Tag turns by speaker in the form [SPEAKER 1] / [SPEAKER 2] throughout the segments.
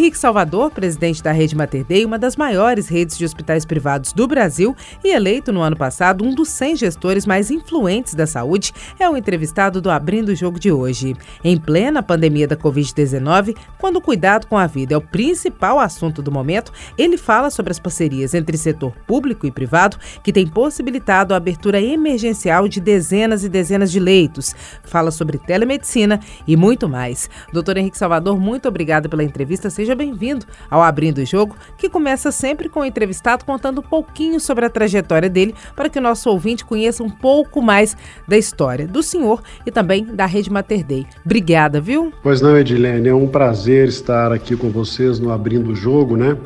[SPEAKER 1] Henrique Salvador, presidente da Rede Mater Dei, uma das maiores redes de hospitais privados do Brasil e eleito no ano passado um dos 100 gestores mais influentes da saúde, é o entrevistado do Abrindo o Jogo de hoje. Em plena pandemia da Covid-19, quando o cuidado com a vida é o principal assunto do momento, ele fala sobre as parcerias entre setor público e privado que têm possibilitado a abertura emergencial de dezenas e dezenas de leitos. Fala sobre telemedicina e muito mais. Doutor Henrique Salvador, muito obrigada pela entrevista seja bem-vindo ao Abrindo o Jogo, que começa sempre com o entrevistado contando um pouquinho sobre a trajetória dele, para que o nosso ouvinte conheça um pouco mais da história do senhor e também da Rede Mater Dei. Obrigada, viu?
[SPEAKER 2] Pois não, Edilene, é um prazer estar aqui com vocês no Abrindo o Jogo, né?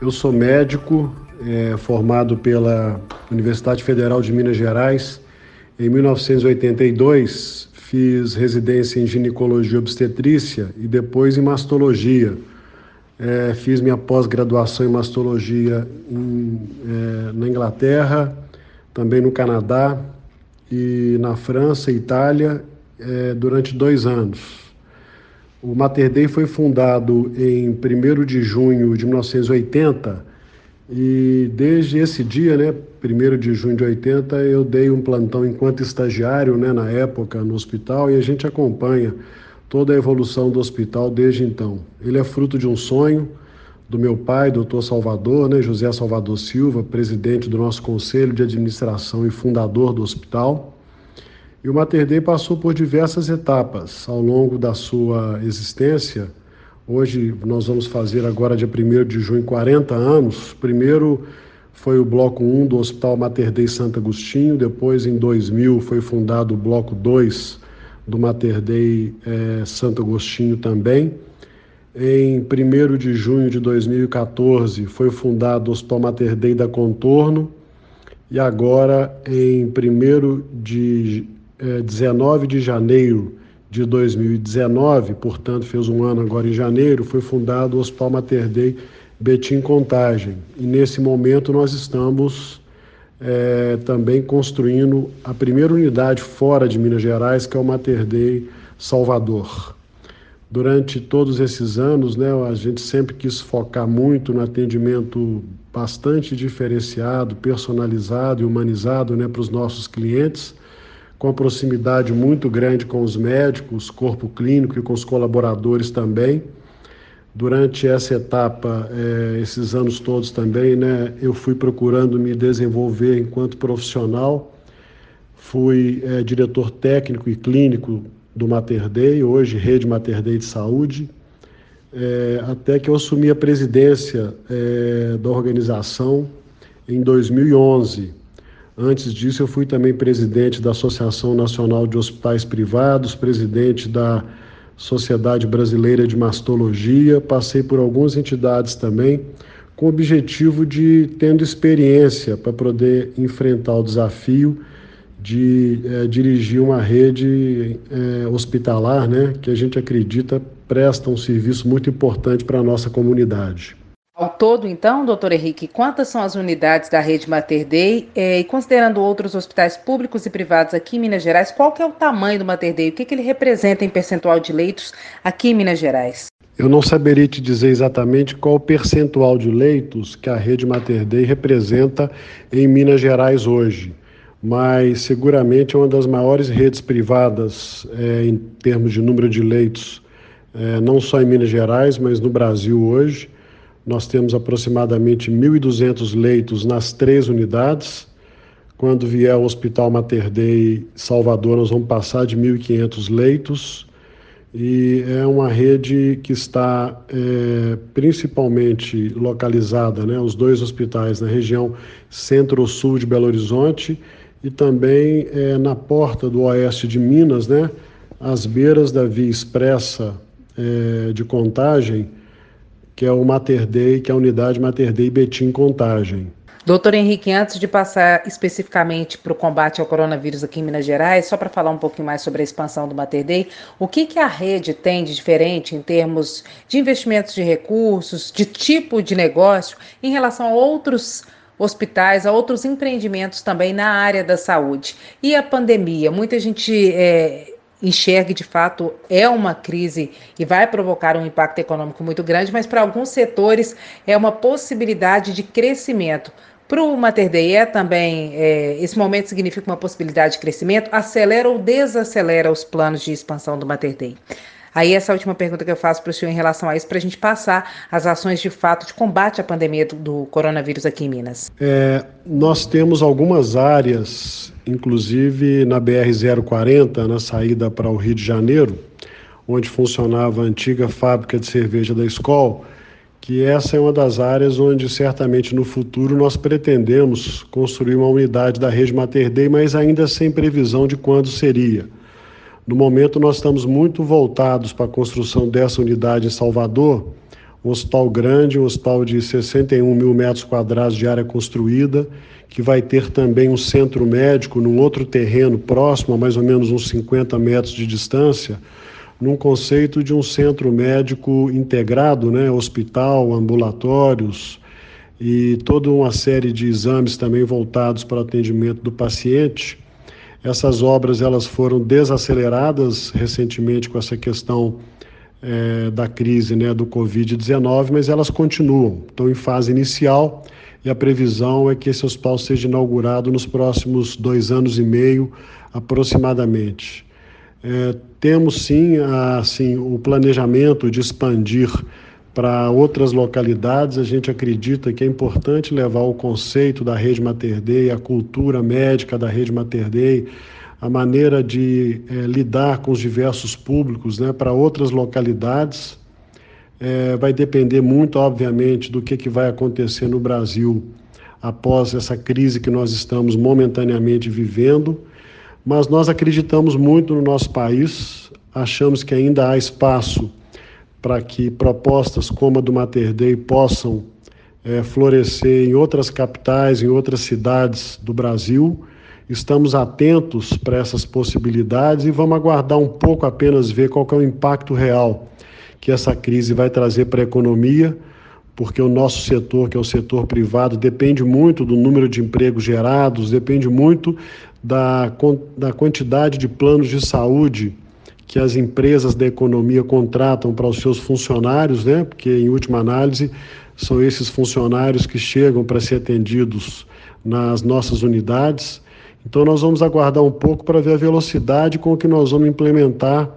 [SPEAKER 2] Eu sou médico, é, formado pela Universidade Federal de Minas Gerais. Em 1982, fiz residência em ginecologia obstetrícia e depois em mastologia. É, fiz minha pós-graduação em mastologia em, é, na Inglaterra, também no Canadá e na França e Itália é, durante dois anos. O Mater Dei foi fundado em 1 de junho de 1980 e desde esse dia, né, 1 de junho de 80, eu dei um plantão enquanto estagiário né, na época no hospital e a gente acompanha toda a evolução do hospital desde então. Ele é fruto de um sonho do meu pai, doutor Salvador, né, José Salvador Silva, presidente do nosso conselho de administração e fundador do hospital. E o Mater Dei passou por diversas etapas ao longo da sua existência. Hoje nós vamos fazer agora dia 1 de junho 40 anos. Primeiro foi o bloco 1 do Hospital Mater Dei Santo Agostinho, depois em 2000 foi fundado o bloco 2 do Mater Dei é, Santo Agostinho também. Em 1 de junho de 2014 foi fundado o Hospital Mater Dei da Contorno e agora em 1 de é, 19 de janeiro de 2019, portanto fez um ano agora em janeiro, foi fundado o Hospital Mater Dei Betim Contagem. E nesse momento nós estamos é, também construindo a primeira unidade fora de Minas Gerais, que é o Mater Dei Salvador. Durante todos esses anos, né, a gente sempre quis focar muito no atendimento bastante diferenciado, personalizado e humanizado né, para os nossos clientes, com a proximidade muito grande com os médicos, corpo clínico e com os colaboradores também. Durante essa etapa, é, esses anos todos também, né, eu fui procurando me desenvolver enquanto profissional. Fui é, diretor técnico e clínico do Mater Dei, hoje Rede Mater Dei de Saúde, é, até que eu assumi a presidência é, da organização em 2011. Antes disso, eu fui também presidente da Associação Nacional de Hospitais Privados, presidente da Sociedade Brasileira de Mastologia, passei por algumas entidades também, com o objetivo de, tendo experiência para poder enfrentar o desafio de é, dirigir uma rede é, hospitalar, né, que a gente acredita presta um serviço muito importante para a nossa comunidade.
[SPEAKER 1] Ao todo, então, doutor Henrique, quantas são as unidades da rede Mater Dei? Eh, e considerando outros hospitais públicos e privados aqui em Minas Gerais, qual que é o tamanho do Mater Dei? O que, que ele representa em percentual de leitos aqui em Minas Gerais?
[SPEAKER 2] Eu não saberia te dizer exatamente qual o percentual de leitos que a rede Mater Dei representa em Minas Gerais hoje, mas seguramente é uma das maiores redes privadas é, em termos de número de leitos, é, não só em Minas Gerais, mas no Brasil hoje. Nós temos aproximadamente 1.200 leitos nas três unidades. Quando vier o Hospital Mater Dei Salvador, nós vamos passar de 1.500 leitos. E é uma rede que está é, principalmente localizada, né, os dois hospitais na região centro-sul de Belo Horizonte e também é, na porta do oeste de Minas, né, às beiras da via expressa é, de contagem, que é o Mater Dei, que é a unidade Mater Dei Betim Contagem.
[SPEAKER 1] Doutor Henrique, antes de passar especificamente para o combate ao coronavírus aqui em Minas Gerais, só para falar um pouquinho mais sobre a expansão do Mater Dei, o que, que a rede tem de diferente em termos de investimentos de recursos, de tipo de negócio, em relação a outros hospitais, a outros empreendimentos também na área da saúde? E a pandemia? Muita gente é, enxergue de fato é uma crise e vai provocar um impacto econômico muito grande, mas para alguns setores é uma possibilidade de crescimento. Para o Mater Dei é também, é, esse momento significa uma possibilidade de crescimento, acelera ou desacelera os planos de expansão do Mater Dei? Aí essa última pergunta que eu faço para o senhor em relação a isso, para a gente passar as ações de fato de combate à pandemia do, do coronavírus aqui em Minas.
[SPEAKER 2] É, nós temos algumas áreas, inclusive na BR-040, na saída para o Rio de Janeiro, onde funcionava a antiga fábrica de cerveja da escola, que essa é uma das áreas onde certamente no futuro nós pretendemos construir uma unidade da rede Mater Dei, mas ainda sem previsão de quando seria. No momento nós estamos muito voltados para a construção dessa unidade em Salvador, um hospital grande, um hospital de 61 mil metros quadrados de área construída, que vai ter também um centro médico num outro terreno próximo, a mais ou menos uns 50 metros de distância, num conceito de um centro médico integrado, né, hospital, ambulatórios e toda uma série de exames também voltados para o atendimento do paciente. Essas obras elas foram desaceleradas recentemente com essa questão é, da crise né, do Covid-19, mas elas continuam, estão em fase inicial e a previsão é que esse hospital seja inaugurado nos próximos dois anos e meio aproximadamente. É, temos sim assim, o planejamento de expandir para outras localidades. A gente acredita que é importante levar o conceito da rede Mater Dei, a cultura médica da rede Mater Dei, a maneira de é, lidar com os diversos públicos né, para outras localidades. É, vai depender muito, obviamente, do que, que vai acontecer no Brasil após essa crise que nós estamos momentaneamente vivendo mas nós acreditamos muito no nosso país, achamos que ainda há espaço para que propostas como a do Mater Dei possam é, florescer em outras capitais, em outras cidades do Brasil. Estamos atentos para essas possibilidades e vamos aguardar um pouco apenas ver qual é o impacto real que essa crise vai trazer para a economia, porque o nosso setor, que é o setor privado, depende muito do número de empregos gerados, depende muito da, da quantidade de planos de saúde que as empresas da economia contratam para os seus funcionários, né? Porque em última análise são esses funcionários que chegam para ser atendidos nas nossas unidades. Então nós vamos aguardar um pouco para ver a velocidade com que nós vamos implementar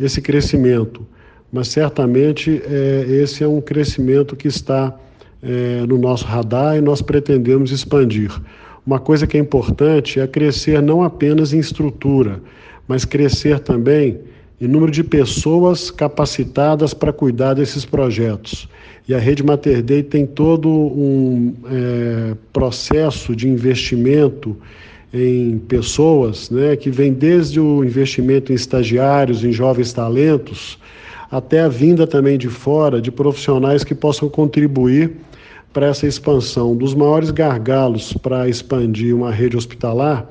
[SPEAKER 2] esse crescimento. Mas certamente é, esse é um crescimento que está é, no nosso radar e nós pretendemos expandir. Uma coisa que é importante é crescer não apenas em estrutura, mas crescer também em número de pessoas capacitadas para cuidar desses projetos. E a Rede Mater Dei tem todo um é, processo de investimento em pessoas, né, que vem desde o investimento em estagiários, em jovens talentos, até a vinda também de fora de profissionais que possam contribuir para essa expansão. Dos maiores gargalos para expandir uma rede hospitalar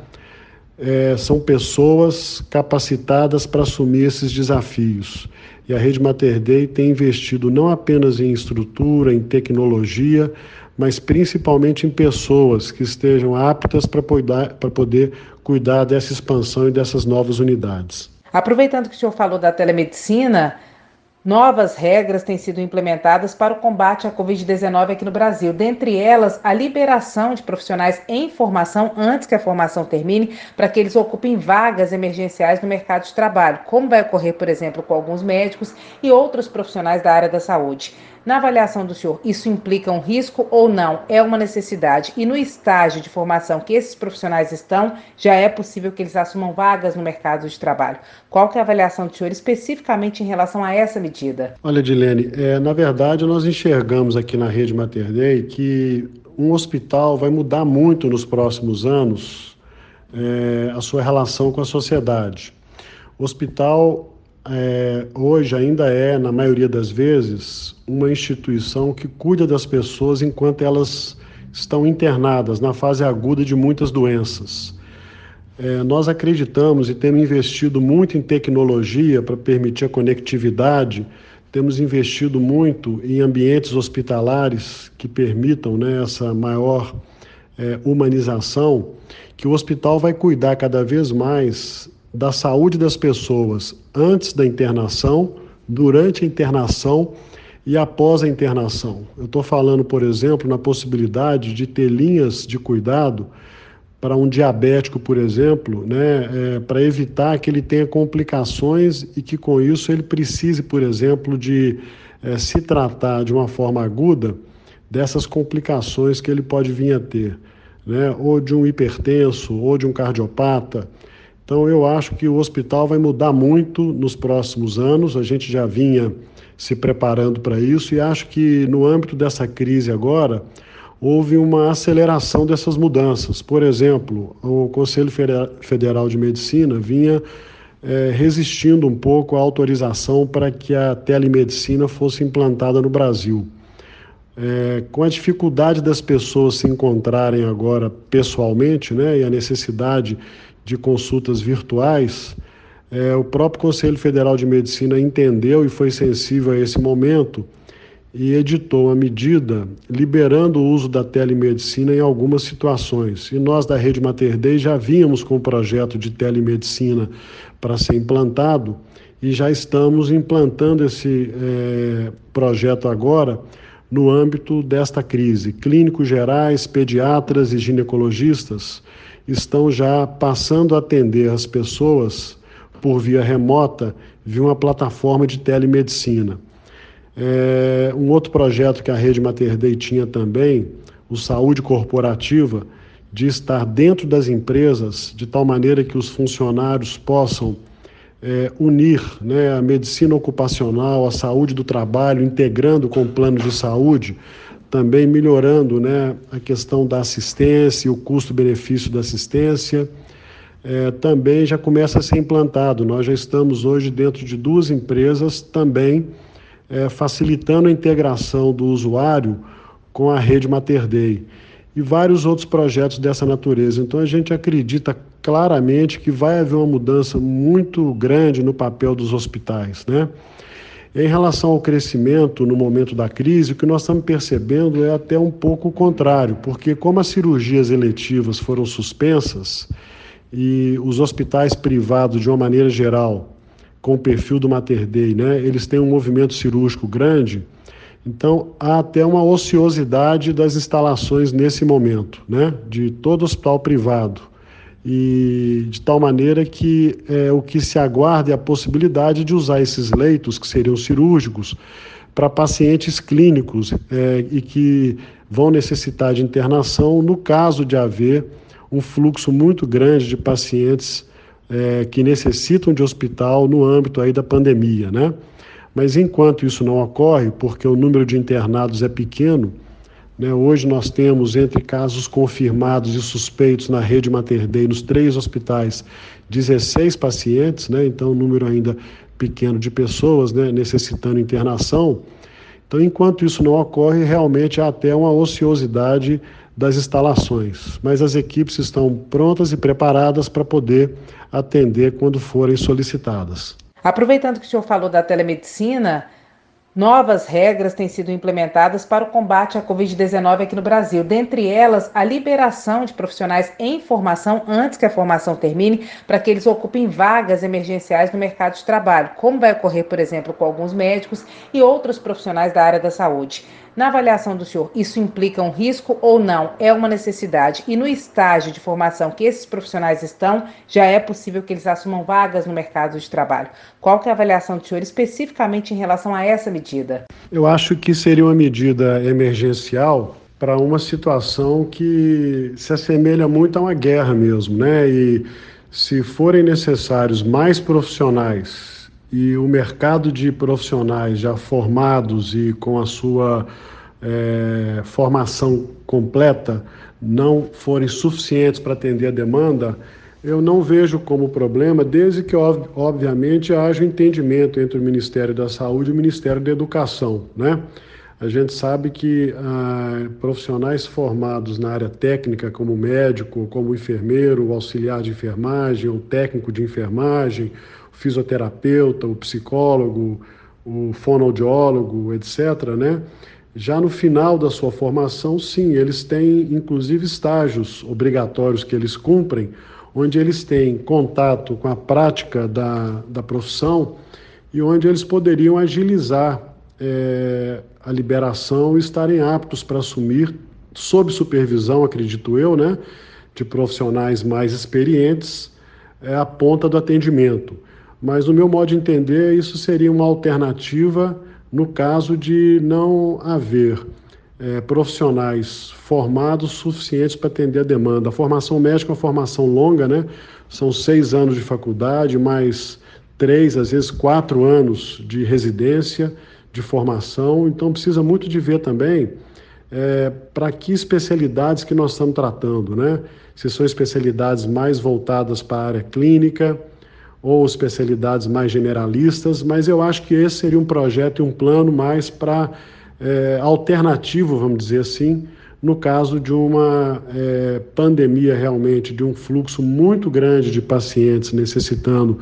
[SPEAKER 2] é, são pessoas capacitadas para assumir esses desafios. E a Rede Mater Dei tem investido não apenas em estrutura, em tecnologia, mas principalmente em pessoas que estejam aptas para poder cuidar dessa expansão e dessas novas unidades.
[SPEAKER 1] Aproveitando que o senhor falou da telemedicina, Novas regras têm sido implementadas para o combate à Covid-19 aqui no Brasil, dentre elas a liberação de profissionais em formação antes que a formação termine, para que eles ocupem vagas emergenciais no mercado de trabalho, como vai ocorrer, por exemplo, com alguns médicos e outros profissionais da área da saúde. Na avaliação do senhor, isso implica um risco ou não? É uma necessidade? E no estágio de formação que esses profissionais estão, já é possível que eles assumam vagas no mercado de trabalho? Qual que é a avaliação do senhor especificamente em relação a essa medida?
[SPEAKER 2] Olha, Dilene, é, na verdade nós enxergamos aqui na rede Mater que um hospital vai mudar muito nos próximos anos é, a sua relação com a sociedade. O hospital é, hoje ainda é, na maioria das vezes, uma instituição que cuida das pessoas enquanto elas estão internadas na fase aguda de muitas doenças. É, nós acreditamos e temos investido muito em tecnologia para permitir a conectividade, temos investido muito em ambientes hospitalares que permitam né, essa maior é, humanização, que o hospital vai cuidar cada vez mais da saúde das pessoas antes da internação, durante a internação e após a internação. Eu estou falando, por exemplo, na possibilidade de ter linhas de cuidado para um diabético, por exemplo, né, é, para evitar que ele tenha complicações e que com isso ele precise, por exemplo, de é, se tratar de uma forma aguda dessas complicações que ele pode vir a ter, né, ou de um hipertenso, ou de um cardiopata. Então, eu acho que o hospital vai mudar muito nos próximos anos, a gente já vinha se preparando para isso e acho que no âmbito dessa crise agora houve uma aceleração dessas mudanças. Por exemplo, o Conselho Federal de Medicina vinha é, resistindo um pouco à autorização para que a telemedicina fosse implantada no Brasil. É, com a dificuldade das pessoas se encontrarem agora pessoalmente, né, e a necessidade de consultas virtuais, é, o próprio Conselho Federal de Medicina entendeu e foi sensível a esse momento e editou uma medida liberando o uso da telemedicina em algumas situações. E nós da Rede Mater Dei já vínhamos com o projeto de telemedicina para ser implantado e já estamos implantando esse é, projeto agora no âmbito desta crise. Clínicos gerais, pediatras e ginecologistas estão já passando a atender as pessoas por via remota via uma plataforma de telemedicina. É, um outro projeto que a Rede Mater Dei tinha também, o Saúde Corporativa, de estar dentro das empresas de tal maneira que os funcionários possam é, unir né, a medicina ocupacional, a saúde do trabalho, integrando com o plano de saúde, também melhorando né, a questão da assistência, o custo-benefício da assistência é, também já começa a ser implantado. Nós já estamos hoje dentro de duas empresas também é, facilitando a integração do usuário com a rede Mater Dei e vários outros projetos dessa natureza. Então a gente acredita claramente que vai haver uma mudança muito grande no papel dos hospitais, né? Em relação ao crescimento no momento da crise, o que nós estamos percebendo é até um pouco o contrário, porque como as cirurgias eletivas foram suspensas, e os hospitais privados, de uma maneira geral, com o perfil do Mater Dei, né, eles têm um movimento cirúrgico grande, então há até uma ociosidade das instalações nesse momento, né, de todo hospital privado. E de tal maneira que é, o que se aguarda é a possibilidade de usar esses leitos, que seriam cirúrgicos, para pacientes clínicos é, e que vão necessitar de internação no caso de haver um fluxo muito grande de pacientes é, que necessitam de hospital no âmbito aí da pandemia, né? Mas enquanto isso não ocorre, porque o número de internados é pequeno, né, hoje nós temos entre casos confirmados e suspeitos na rede Mater Dei, nos três hospitais, 16 pacientes, né, então um número ainda pequeno de pessoas né, necessitando internação. Então, enquanto isso não ocorre, realmente há até uma ociosidade das instalações, mas as equipes estão prontas e preparadas para poder atender quando forem solicitadas.
[SPEAKER 1] Aproveitando que o senhor falou da telemedicina, Novas regras têm sido implementadas para o combate à Covid-19 aqui no Brasil, dentre elas a liberação de profissionais em formação antes que a formação termine, para que eles ocupem vagas emergenciais no mercado de trabalho, como vai ocorrer, por exemplo, com alguns médicos e outros profissionais da área da saúde. Na avaliação do senhor, isso implica um risco ou não? É uma necessidade? E no estágio de formação que esses profissionais estão, já é possível que eles assumam vagas no mercado de trabalho? Qual é a avaliação do senhor especificamente em relação a essa medida?
[SPEAKER 2] Eu acho que seria uma medida emergencial para uma situação que se assemelha muito a uma guerra mesmo, né? E se forem necessários mais profissionais e o mercado de profissionais já formados e com a sua é, formação completa não forem suficientes para atender a demanda, eu não vejo como problema, desde que, obviamente, haja entendimento entre o Ministério da Saúde e o Ministério da Educação. Né? A gente sabe que ah, profissionais formados na área técnica, como médico, como enfermeiro, auxiliar de enfermagem, o técnico de enfermagem, fisioterapeuta, o psicólogo, o fonoaudiólogo, etc., né? Já no final da sua formação, sim, eles têm inclusive estágios obrigatórios que eles cumprem, onde eles têm contato com a prática da, da profissão e onde eles poderiam agilizar é, a liberação e estarem aptos para assumir, sob supervisão, acredito eu, né, de profissionais mais experientes, é, a ponta do atendimento. Mas, no meu modo de entender, isso seria uma alternativa no caso de não haver é, profissionais formados suficientes para atender a demanda. A formação médica é uma formação longa, né? São seis anos de faculdade, mais três, às vezes quatro anos de residência, de formação. Então precisa muito de ver também é, para que especialidades que nós estamos tratando, né? Se são especialidades mais voltadas para a área clínica ou especialidades mais generalistas, mas eu acho que esse seria um projeto e um plano mais para é, alternativo, vamos dizer assim, no caso de uma é, pandemia realmente, de um fluxo muito grande de pacientes necessitando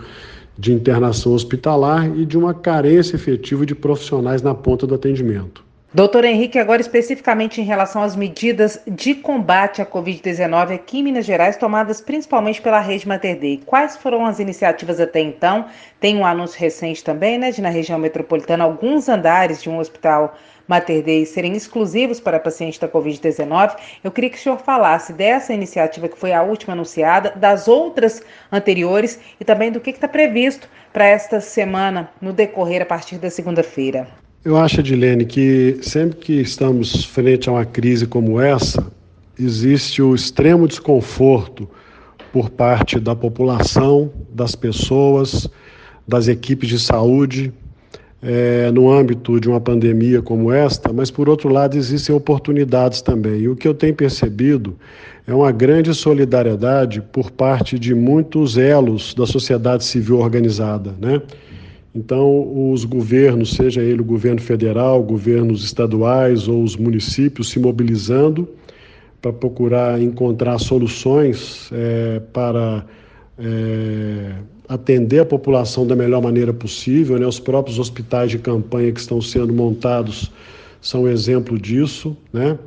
[SPEAKER 2] de internação hospitalar e de uma carência efetiva de profissionais na ponta do atendimento.
[SPEAKER 1] Doutor Henrique, agora especificamente em relação às medidas de combate à Covid-19 aqui em Minas Gerais, tomadas principalmente pela rede Mater Dei. Quais foram as iniciativas até então? Tem um anúncio recente também, né, de na região metropolitana alguns andares de um hospital Mater Dei serem exclusivos para pacientes da Covid-19. Eu queria que o senhor falasse dessa iniciativa que foi a última anunciada, das outras anteriores e também do que está previsto para esta semana no decorrer a partir da segunda-feira.
[SPEAKER 2] Eu acho, Edilene, que sempre que estamos frente a uma crise como essa, existe o extremo desconforto por parte da população, das pessoas, das equipes de saúde, é, no âmbito de uma pandemia como esta, mas por outro lado existem oportunidades também. E o que eu tenho percebido é uma grande solidariedade por parte de muitos elos da sociedade civil organizada, né? Então, os governos, seja ele o governo federal, governos estaduais ou os municípios, se mobilizando para procurar encontrar soluções é, para é, atender a população da melhor maneira possível. Né? Os próprios hospitais de campanha que estão sendo montados são exemplo disso. Né?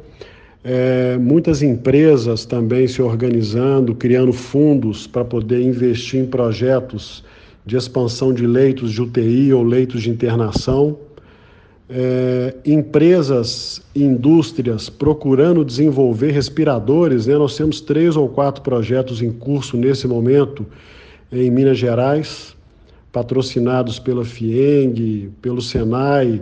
[SPEAKER 2] É, muitas empresas também se organizando, criando fundos para poder investir em projetos de expansão de leitos de UTI ou leitos de internação, é, empresas, indústrias procurando desenvolver respiradores. Né? Nós temos três ou quatro projetos em curso nesse momento em Minas Gerais, patrocinados pela FIENG, pelo SENAI,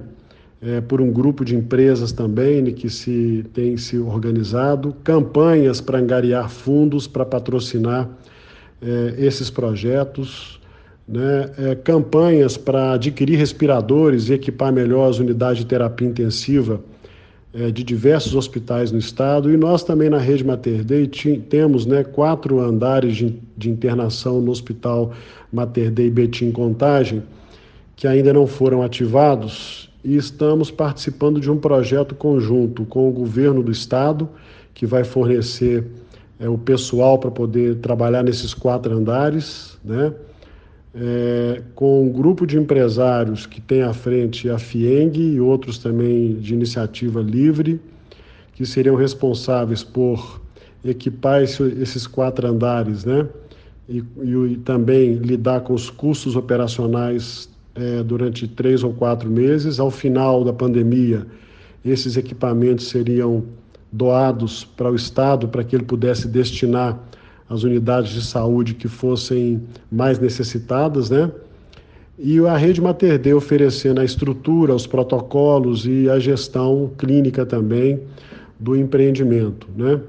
[SPEAKER 2] é, por um grupo de empresas também né, que se tem se organizado, campanhas para angariar fundos para patrocinar é, esses projetos né, é, campanhas para adquirir respiradores e equipar melhor as unidades de terapia intensiva é, de diversos hospitais no estado. E nós também na rede Mater Dei temos né, quatro andares de, de internação no Hospital Mater Dei Betim Contagem, que ainda não foram ativados, e estamos participando de um projeto conjunto com o governo do estado, que vai fornecer é, o pessoal para poder trabalhar nesses quatro andares, né? É, com um grupo de empresários que tem à frente a FIENG e outros também de iniciativa livre, que seriam responsáveis por equipar esse, esses quatro andares, né? E, e, e, também lidar com os custos operacionais é, durante três ou quatro meses. Ao final da pandemia, esses equipamentos seriam doados para o Estado para que ele pudesse destinar as unidades de saúde que fossem mais necessitadas, né? E a rede Mater Dei oferecendo a estrutura, os protocolos e a gestão clínica também do empreendimento, né?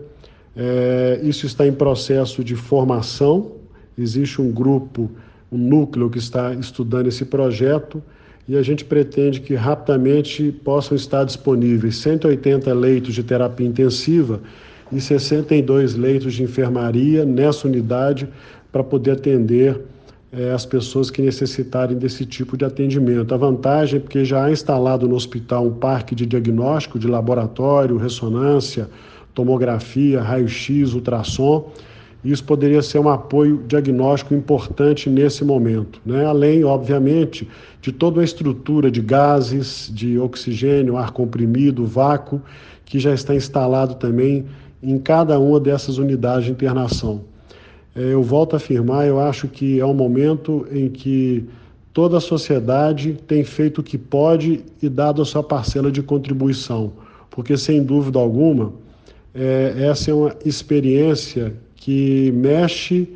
[SPEAKER 2] É, isso está em processo de formação, existe um grupo, um núcleo que está estudando esse projeto e a gente pretende que rapidamente possam estar disponíveis 180 leitos de terapia intensiva e 62 leitos de enfermaria nessa unidade para poder atender é, as pessoas que necessitarem desse tipo de atendimento. A vantagem é porque já há instalado no hospital um parque de diagnóstico de laboratório, ressonância, tomografia, raio-x, ultrassom. Isso poderia ser um apoio diagnóstico importante nesse momento, né? além, obviamente, de toda a estrutura de gases, de oxigênio, ar comprimido, vácuo, que já está instalado também em cada uma dessas unidades de internação. É, eu volto a afirmar, eu acho que é um momento em que toda a sociedade tem feito o que pode e dado a sua parcela de contribuição, porque sem dúvida alguma, é, essa é uma experiência que mexe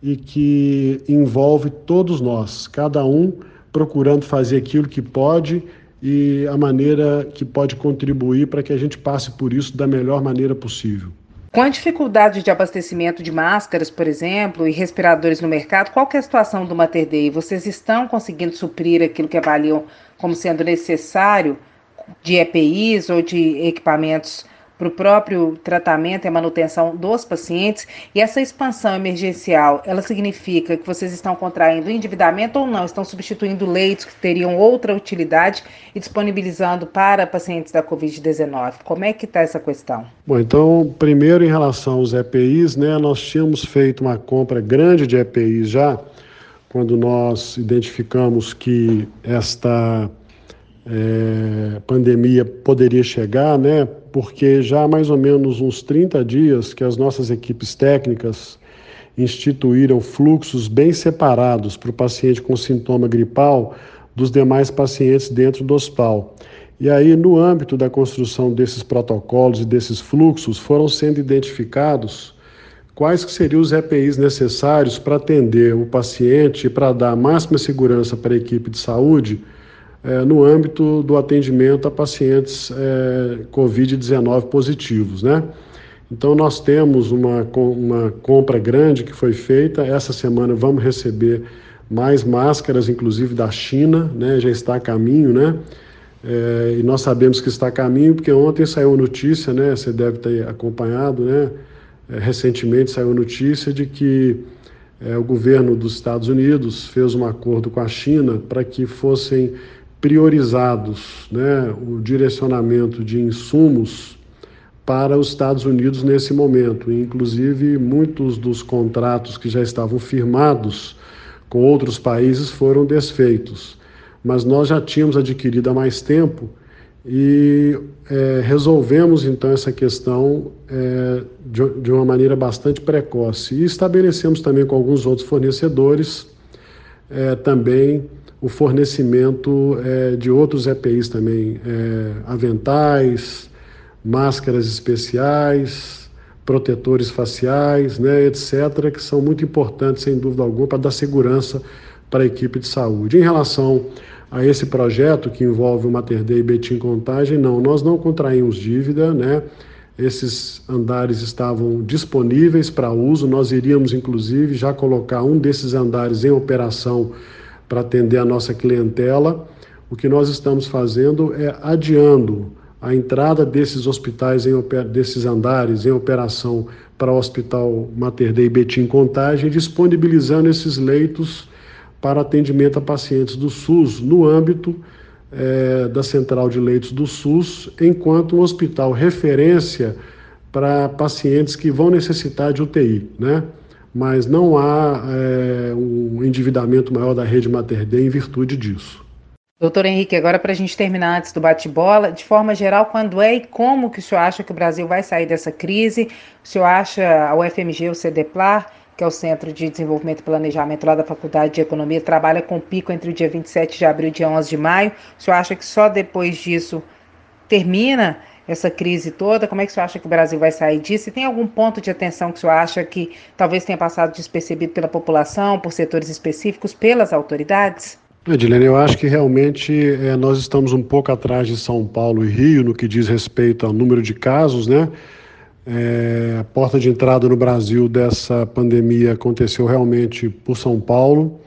[SPEAKER 2] e que envolve todos nós, cada um procurando fazer aquilo que pode e a maneira que pode contribuir para que a gente passe por isso da melhor maneira possível.
[SPEAKER 1] Com a dificuldade de abastecimento de máscaras, por exemplo, e respiradores no mercado, qual é a situação do Mater Dei? Vocês estão conseguindo suprir aquilo que avaliam como sendo necessário de EPIs ou de equipamentos para o próprio tratamento e manutenção dos pacientes. E essa expansão emergencial, ela significa que vocês estão contraindo endividamento ou não? Estão substituindo leitos que teriam outra utilidade e disponibilizando para pacientes da Covid-19? Como é que está essa questão?
[SPEAKER 2] Bom, então, primeiro em relação aos EPIs, né, nós tínhamos feito uma compra grande de EPIs já, quando nós identificamos que esta é, pandemia poderia chegar, né? Porque já há mais ou menos uns 30 dias que as nossas equipes técnicas instituíram fluxos bem separados para o paciente com sintoma gripal dos demais pacientes dentro do hospital. E aí, no âmbito da construção desses protocolos e desses fluxos, foram sendo identificados quais que seriam os EPIs necessários para atender o paciente e para dar máxima segurança para a equipe de saúde é, no âmbito do atendimento a pacientes é, Covid-19 positivos, né? Então, nós temos uma, uma compra grande que foi feita. Essa semana vamos receber mais máscaras, inclusive da China, né? já está a caminho, né? É, e nós sabemos que está a caminho porque ontem saiu notícia, né? Você deve ter acompanhado, né? É, recentemente saiu notícia de que é, o governo dos Estados Unidos fez um acordo com a China para que fossem priorizados né, o direcionamento de insumos para os Estados Unidos nesse momento. Inclusive, muitos dos contratos que já estavam firmados com outros países foram desfeitos. Mas nós já tínhamos adquirido há mais tempo e é, resolvemos então essa questão é, de, de uma maneira bastante precoce. E estabelecemos também com alguns outros fornecedores é, também o fornecimento é, de outros EPIs também, é, aventais, máscaras especiais, protetores faciais, né, etc., que são muito importantes, sem dúvida alguma, para dar segurança para a equipe de saúde. Em relação a esse projeto que envolve o Mater Dei Betim Contagem, não, nós não contraímos dívida, né? Esses andares estavam disponíveis para uso, nós iríamos, inclusive, já colocar um desses andares em operação para atender a nossa clientela. O que nós estamos fazendo é adiando a entrada desses hospitais, em, desses andares em operação para o Hospital Mater Dei Betim Contagem, disponibilizando esses leitos para atendimento a pacientes do SUS no âmbito é, da Central de Leitos do SUS, enquanto um hospital referência para pacientes que vão necessitar de UTI, né? Mas não há é, um endividamento maior da rede Mater Dei em virtude disso.
[SPEAKER 1] Doutor Henrique, agora para a gente terminar antes do bate-bola, de forma geral, quando é e como que o senhor acha que o Brasil vai sair dessa crise? O senhor acha a UFMG, o CDPLAR, que é o Centro de Desenvolvimento e Planejamento lá da Faculdade de Economia, trabalha com pico entre o dia 27 de abril e dia 11 de maio. O senhor acha que só depois disso termina essa crise toda? Como é que você acha que o Brasil vai sair disso? E tem algum ponto de atenção que você acha que talvez tenha passado despercebido pela população, por setores específicos, pelas autoridades?
[SPEAKER 2] Edilene, eu acho que realmente é, nós estamos um pouco atrás de São Paulo e Rio no que diz respeito ao número de casos, né? É, a porta de entrada no Brasil dessa pandemia aconteceu realmente por São Paulo.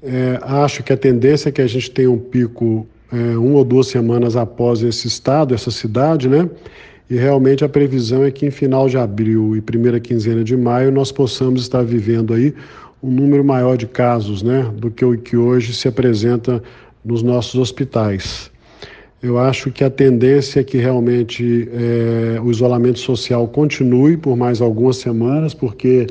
[SPEAKER 2] É, acho que a tendência é que a gente tenha um pico é, uma ou duas semanas após esse estado, essa cidade, né? E realmente a previsão é que em final de abril e primeira quinzena de maio nós possamos estar vivendo aí um número maior de casos né, do que o que hoje se apresenta nos nossos hospitais. Eu acho que a tendência é que realmente é, o isolamento social continue por mais algumas semanas, porque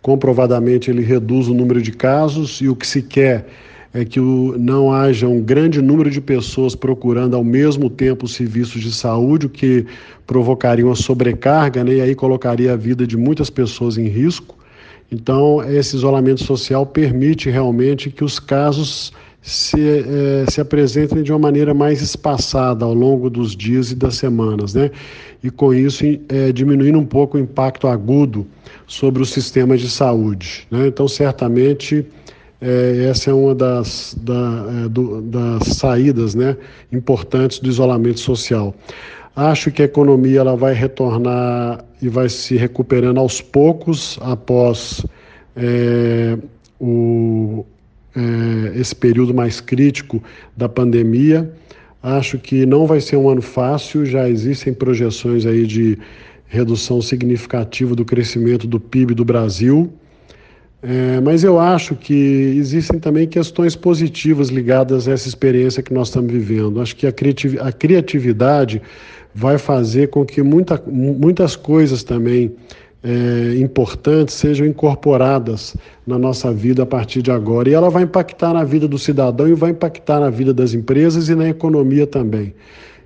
[SPEAKER 2] comprovadamente ele reduz o número de casos e o que se quer é que não haja um grande número de pessoas procurando ao mesmo tempo serviços de saúde, o que provocaria uma sobrecarga né, e aí colocaria a vida de muitas pessoas em risco. Então, esse isolamento social permite realmente que os casos se, eh, se apresentem de uma maneira mais espaçada ao longo dos dias e das semanas, né? E com isso eh, diminuindo um pouco o impacto agudo sobre o sistema de saúde. Né? Então, certamente, eh, essa é uma das, da, do, das saídas né, importantes do isolamento social. Acho que a economia ela vai retornar e vai se recuperando aos poucos após é, o, é, esse período mais crítico da pandemia. Acho que não vai ser um ano fácil, já existem projeções aí de redução significativa do crescimento do PIB do Brasil. É, mas eu acho que existem também questões positivas ligadas a essa experiência que nós estamos vivendo. Acho que a, a criatividade vai fazer com que muita, muitas coisas também é, importantes sejam incorporadas na nossa vida a partir de agora. E ela vai impactar na vida do cidadão e vai impactar na vida das empresas e na economia também.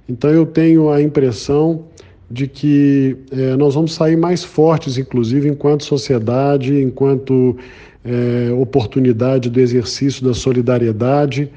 [SPEAKER 2] Então eu tenho a impressão de que é, nós vamos sair mais fortes, inclusive enquanto sociedade, enquanto é, oportunidade do exercício da solidariedade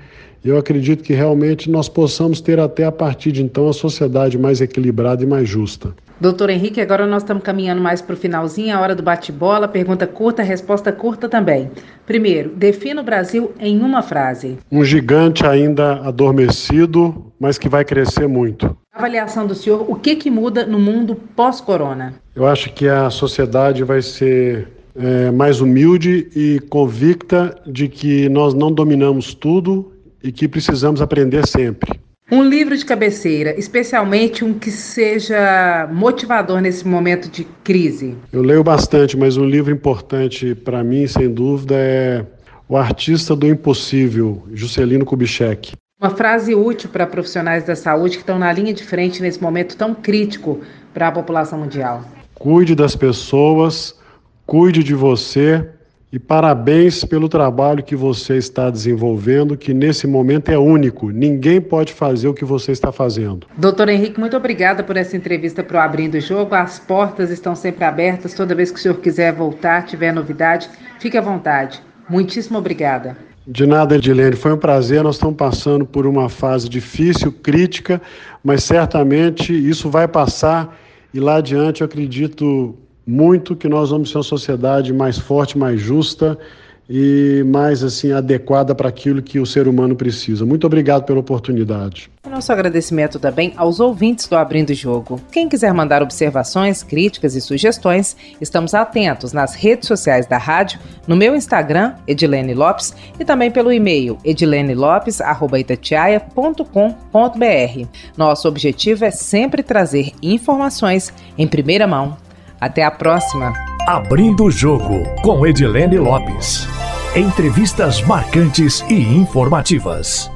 [SPEAKER 2] eu acredito que realmente nós possamos ter até a partir de então a sociedade mais equilibrada e mais justa.
[SPEAKER 1] Doutor Henrique, agora nós estamos caminhando mais para o finalzinho, a hora do bate-bola, pergunta curta, resposta curta também. Primeiro, defina o Brasil em uma frase.
[SPEAKER 2] Um gigante ainda adormecido, mas que vai crescer muito.
[SPEAKER 1] Avaliação do senhor, o que, que muda no mundo pós-corona?
[SPEAKER 2] Eu acho que a sociedade vai ser é, mais humilde e convicta de que nós não dominamos tudo e que precisamos aprender sempre.
[SPEAKER 1] Um livro de cabeceira, especialmente um que seja motivador nesse momento de crise.
[SPEAKER 2] Eu leio bastante, mas um livro importante para mim, sem dúvida, é O Artista do Impossível, Juscelino Kubitschek.
[SPEAKER 1] Uma frase útil para profissionais da saúde que estão na linha de frente nesse momento tão crítico para a população mundial.
[SPEAKER 2] Cuide das pessoas, cuide de você e parabéns pelo trabalho que você está desenvolvendo, que nesse momento é único. Ninguém pode fazer o que você está fazendo.
[SPEAKER 1] Doutor Henrique, muito obrigada por essa entrevista para o Abrindo o Jogo. As portas estão sempre abertas. Toda vez que o senhor quiser voltar, tiver novidade, fique à vontade. Muitíssimo obrigada.
[SPEAKER 2] De nada, Edilene. Foi um prazer. Nós estamos passando por uma fase difícil, crítica, mas certamente isso vai passar e lá adiante eu acredito muito que nós vamos ser uma sociedade mais forte, mais justa e mais assim adequada para aquilo que o ser humano precisa. Muito obrigado pela oportunidade.
[SPEAKER 1] Nosso agradecimento também aos ouvintes do Abrindo Jogo. Quem quiser mandar observações, críticas e sugestões, estamos atentos nas redes sociais da rádio, no meu Instagram, Edilene Lopes, e também pelo e-mail edilenelopes.itatiaia.com.br. Nosso objetivo é sempre trazer informações em primeira mão até a próxima.
[SPEAKER 3] Abrindo o jogo com Edilene Lopes. Entrevistas marcantes e informativas.